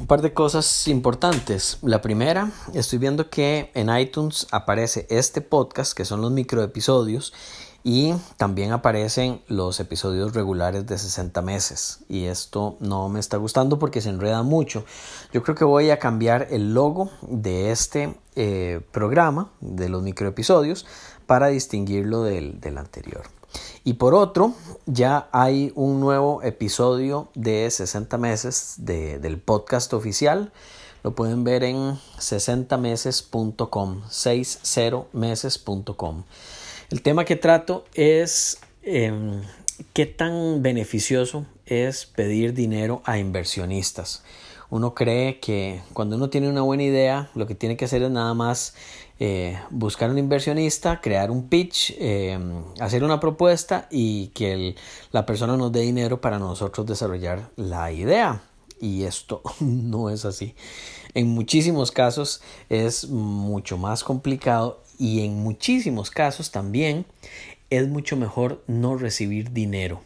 Un par de cosas importantes. La primera, estoy viendo que en iTunes aparece este podcast, que son los microepisodios, y también aparecen los episodios regulares de 60 meses. Y esto no me está gustando porque se enreda mucho. Yo creo que voy a cambiar el logo de este eh, programa, de los microepisodios, para distinguirlo del, del anterior. Y por otro, ya hay un nuevo episodio de 60 meses de, del podcast oficial. Lo pueden ver en 60meses.com, 60meses.com. El tema que trato es eh, qué tan beneficioso es pedir dinero a inversionistas. Uno cree que cuando uno tiene una buena idea, lo que tiene que hacer es nada más eh, buscar un inversionista, crear un pitch, eh, hacer una propuesta y que la persona nos dé dinero para nosotros desarrollar la idea. Y esto no es así. En muchísimos casos es mucho más complicado y en muchísimos casos también es mucho mejor no recibir dinero.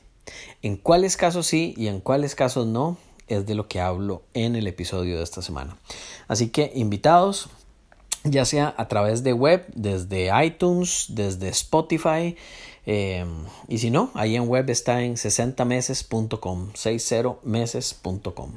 En cuáles casos sí y en cuáles casos no es de lo que hablo en el episodio de esta semana. Así que invitados, ya sea a través de web, desde iTunes, desde Spotify, eh, y si no, ahí en web está en 60meses.com, 60meses.com.